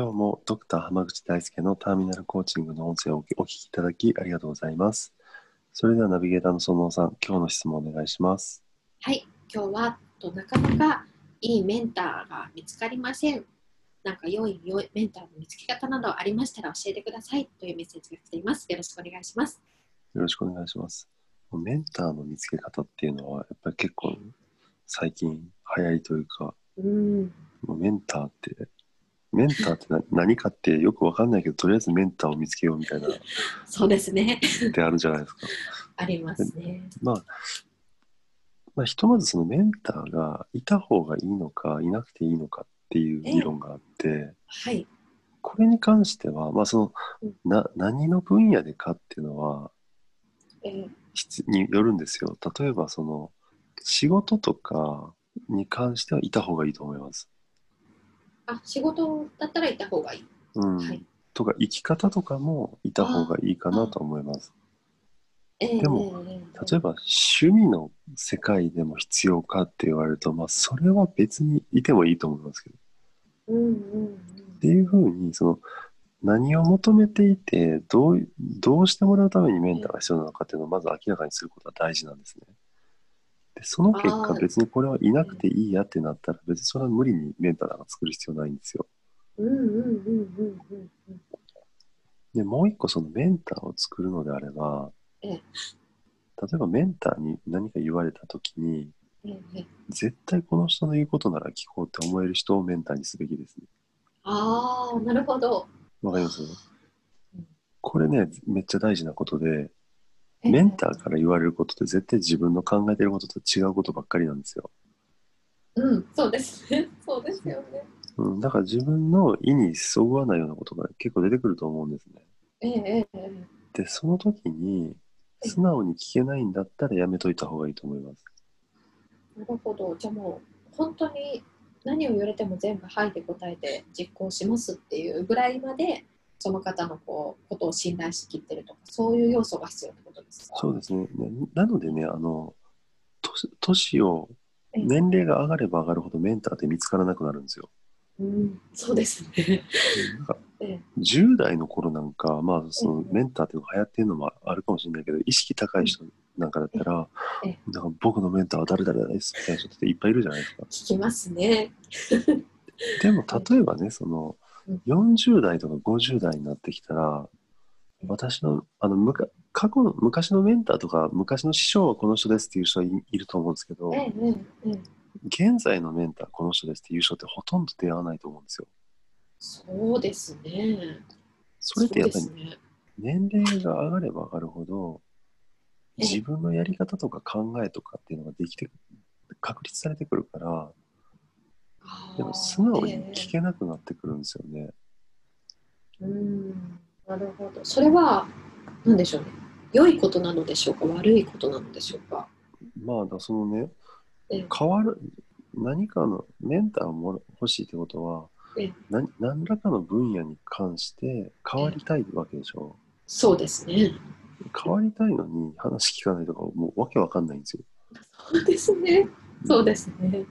今日もドクター濱口大輔のターミナルコーチングの音声をお聞きいただきありがとうございますそれではナビゲーターの園尾さん今日の質問お願いしますはい、今日はとなかなかいいメンターが見つかりません。なんか良い良いメンターの見つけ方などありましたら教えてくださいというメッセージが来ています。よろしくお願いします。よろしくお願いしますメンターの見つけ方っていうのはやっぱり結構最近流行りというかうん、メンターってメンターってな何かってよくわかんないけどとりあえずメンターを見つけようみたいなっそうですね。てあるじゃないですかありますね。まあ、まあ、ひとまずそのメンターがいた方がいいのかいなくていいのかっていう議論があって、はい。これに関しては、まあ、そのうんな何の分野でかっていうのはえー質によるんですよ例えばその仕事とかに関してはいた方がいいと思います。あ、仕事だったらいた方がいい。うんはいとか生き方とかもいた方がいいかなと思います。えーでも、え例えば趣味の世界でも必要かって言われると、まあ、それは別にいてもいいと思いますけど。うんうんうんっていうふうにその何を求めていてどうどうしてもらうためにメンターが必要なのかっていうのをまず明らかにすることは大事なんですね。でその結果別にこれはいなくていいやってなったら別にそれは無理にメンターなんか作る必要ないんですよ。うんうんうんうんうんうんでもう一個そのメンターを作るのであればええ例えばメンターに何か言われた時に絶対この人の言うことなら聞こうって思える人をメンターにすべきですね。ああ、なるほど。わかります？うんこれねめっちゃ大事なことでえーメンターから言われることって絶対自分の考えてることと違うことばっかりなんですよ。うん、そうですね。そうですよね。うん、だから自分の意にそぐわないようなことが結構出てくると思うんですね。えーえーえーで、その時に素直に聞けないんだったらやめといた方がいいと思います。なるほど。じゃあもう本当に何を言われても全部「はい」で答えて実行しますっていうぐらいまでその方のこうことを信頼しきってるとかそういう要素が必要ってことですか？そうですね。ねなのでね、あの、年年を、ええ年齢が上がれば上がるほどメンターって見つからなくなるんですよ。うん、そうですね。なんか ええ10代の頃なんか、まあ、そのええメンターっていうのが流行ってるのもあるかもしれないけど、意識高い人なんかだったら、ええなんか僕のメンターは誰々ですみたいな人っていっぱいいるじゃないですか。聞きますね。でも、例えばね、そのうん、40代とか50代になってきたら、私の、あの、むか過去の、昔のメンターとか、昔の師匠はこの人ですっていう人はいいると思うんですけど現在のメンターこの人ですっていう人ってほとんど出会わないと思うんですよ。そうですね。それってやっぱり年齢が上がれば上がるほど、ええ自分のやり方とか考えとかっていうのができて、確立されてくるから、でも素直にええ聞けなくなってくるんですよね。うん、なるほど。それは何でしょうね。良いことなのでしょうか悪いことなのでしょうかまあ、だそのねええ、変わる、何かのメンターをもら欲しいってことはええ、何何らかの分野に関して変わりたいわけでしょ。そうですね。変わりたいのに話聞かないとか、もうわけわかんないんですよ。そうですね。そうですね。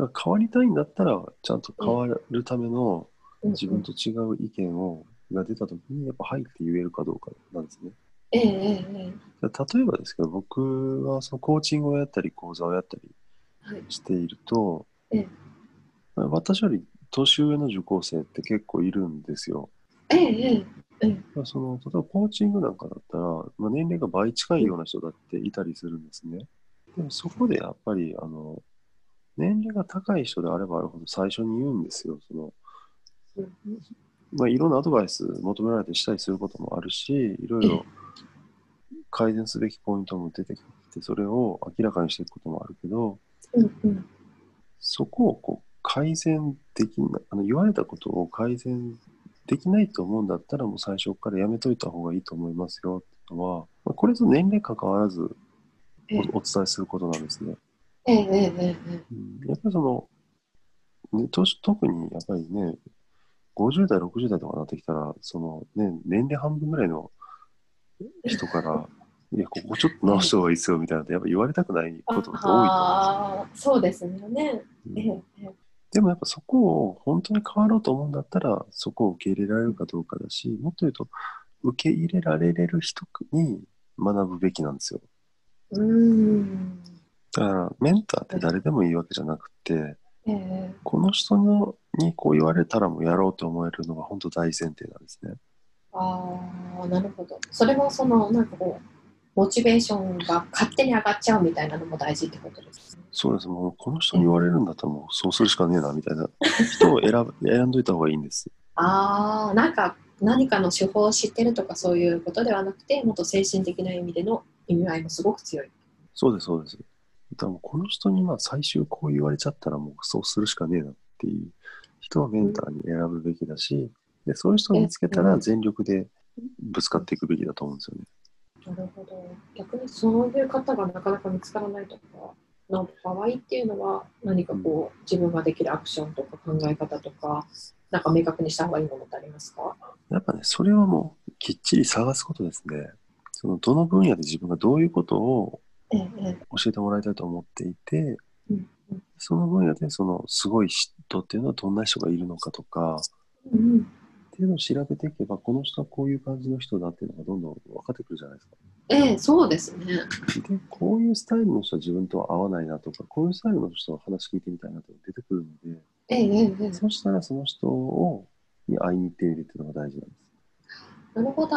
だから変わりたいんだったら、ちゃんと変わるためのうん自分と違う意見をが出たときに、やっぱはいって言えるかどうかなんですね。えええええ例えばですけど、僕はそのコーチングをやったり、講座をやったり。していると、ええ私より年上の受講生って結構いるんですよ。ええええその例えばコーチングなんかだったら、まあ、年齢が倍近いような人だっていたりするんですね。でもそこでやっぱりあの年齢が高い人であればあるほど最初に言うんですよ。そのうんまあ、いろんなアドバイス求められてしたりすることもあるし、いろいろ改善すべきポイントも出てきて、それを明らかにしていくこともあるけど、そこをこう改善できない、あの言われたことを改善できないと思うんだったら、もう最初からやめといた方がいいと思いますよっていうのは、まあ、これと年齢関わらずお伝えすることなんですね。ええええええうんやっぱりその、ね、年特にやっぱりね、50代、60代とかなってきたら、そのね、年齢半分ぐらいの人から、いや、ここちょっと直した方がいいですよみたいなのって、やっぱ言われたくないことって多いと思うですよね。うんですよ。ええええでもやっぱそこを本当に変わろうと思うんだったら、そこを受け入れられるかどうかだし、もっと言うと、受け入れられれる人に学ぶべきなんですよ。うーん。だから、メンターって誰でもいいわけじゃなくて、ええこの人のにこう言われたらもうやろうと思えるのが本当大前提なんですね。ああ、なるほど。それもその、なんかこう、モチベーションが勝手に上がっちゃうみたいなのも大事ってことですね。そうです。もうこの人に言われるんだったらもうそうするしかねえなみたいな人を選ぶ選んどいた方がいいんです。ああ、なんか何かの手法を知ってるとかそういうことではなくて、もっと精神的な意味での意味合いもすごく強い。そうです、そうです。だからもうこの人にまあ最終こう言われちゃったらもうそうするしかねえなっていう人はメンターに選ぶべきだし、でそういう人を見つけたら全力でぶつかっていくべきだと思うんですよね。なるほど。逆にそういう方がなかなか見つからないとか、の場合っていうのは何かこう、自分ができるアクションとか考え方とか、なんか明確にした方がいいものってありますか？やっぱね、それはもうきっちり探すことですね。そのどの分野で自分がどういうことを教えてもらいたいと思っていて、その分野でそのすごい人っていうのはどんな人がいるのかとか、うんっていうのを調べていけば、この人はこういう感じの人だっていうのがどんどん分かってくるじゃないですか。ええそうですね。で、こういうスタイルの人は自分とは合わないなとか、こういうスタイルの人の話聞いてみたいなっていうのが出てくるので、ええええええそしたらその人をに会いに行ってみるっていうのが大事なんです。なるほど。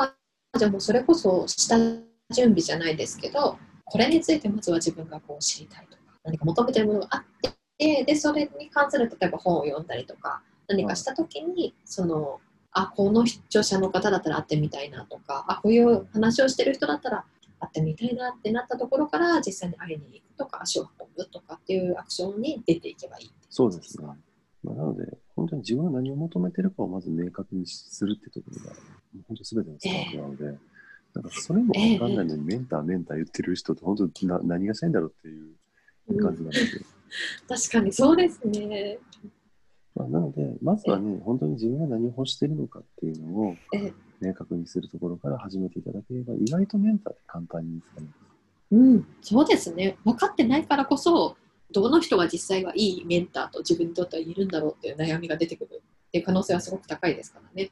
じゃあもうそれこそ下準備じゃないですけど、これについてまずは自分がこう知りたいとか、何か求めてるものがあって、で、それに関する例えば本を読んだりとか、何かしたときに、その、あ、この著者の方だったら会ってみたいなとか、あ、こういう話をしてる人だったら会ってみたいなってなったところから、実際に会いに行くとか、足を運ぶとかっていうアクションに出ていけばいいそうですね。まあ、なので、本当に自分が何を求めてるかをまず明確にするってところが、本当すべてのスタートなので、なんかそれも分かんないのに、メンター、メンター言ってる人って、本当にな何がしたいんだろうっていう感じなので、確かにそうですね。まあ、なので、まずはね、本当に自分が何を欲してるのかっていうのをええ明確にするところから始めていただければ、意外とメンターって簡単に見つかります。うん、そうですね。分かってないからこそ、どの人が実際はいいメンターと自分にとってはいるんだろうっていう悩みが出てくるっていう可能性はすごく高いですからね。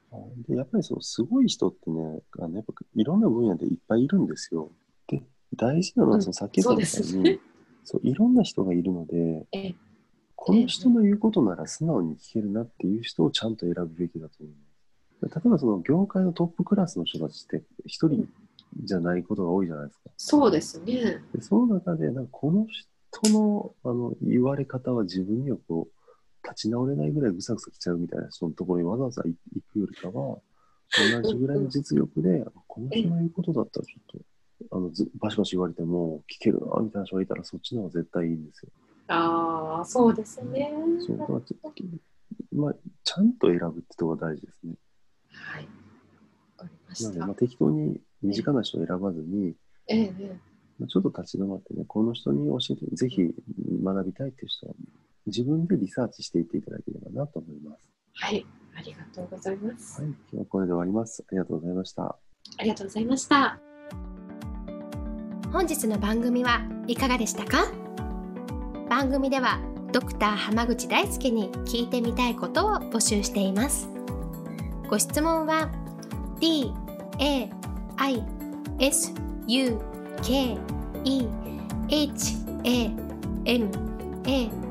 でやっぱりそうすごい人ってねあのやっぱいろんな分野でいっぱいいるんですよ。で大事なのはうんそのさっき言ったみたいそうですに、ね そういろんな人がいるのでええこの人の言うことなら素直に聞けるなっていう人をちゃんと選ぶべきだと思います。例えばその業界のトップクラスの人たちって一人じゃないことが多いじゃないですか。そうですね。でその中でなんかこの人のあの言われ方は自分にはこう立ち直れないぐらいぐさぐさきちゃうみたいな人のところにわざわざ行くよりかは同じぐらいの実力でこの人の言うことだったらちょっとあのずバシバシ言われても聞けるなみたいな人がいたらそっちの方が絶対いいんですよ。ああ、そうですね。そうだちょっとまあ、ちゃんと選ぶってとこが大事ですね。はい。わかりましなので、たまあ、。適当に身近な人を選ばずに、ええええまあちょっと立ち止まってね、この人に教えて、ぜひ学びたいっていう人は、自分でリサーチしていっていただければなと思います。はい。ありがとうございます。はい、今日はこれで終わります。ありがとうございました。ありがとうございました。本日の番組はいかがでしたか？番組ではドクター濱口大輔に聞いてみたいことを募集していますご質問は d a i s u k e h a m a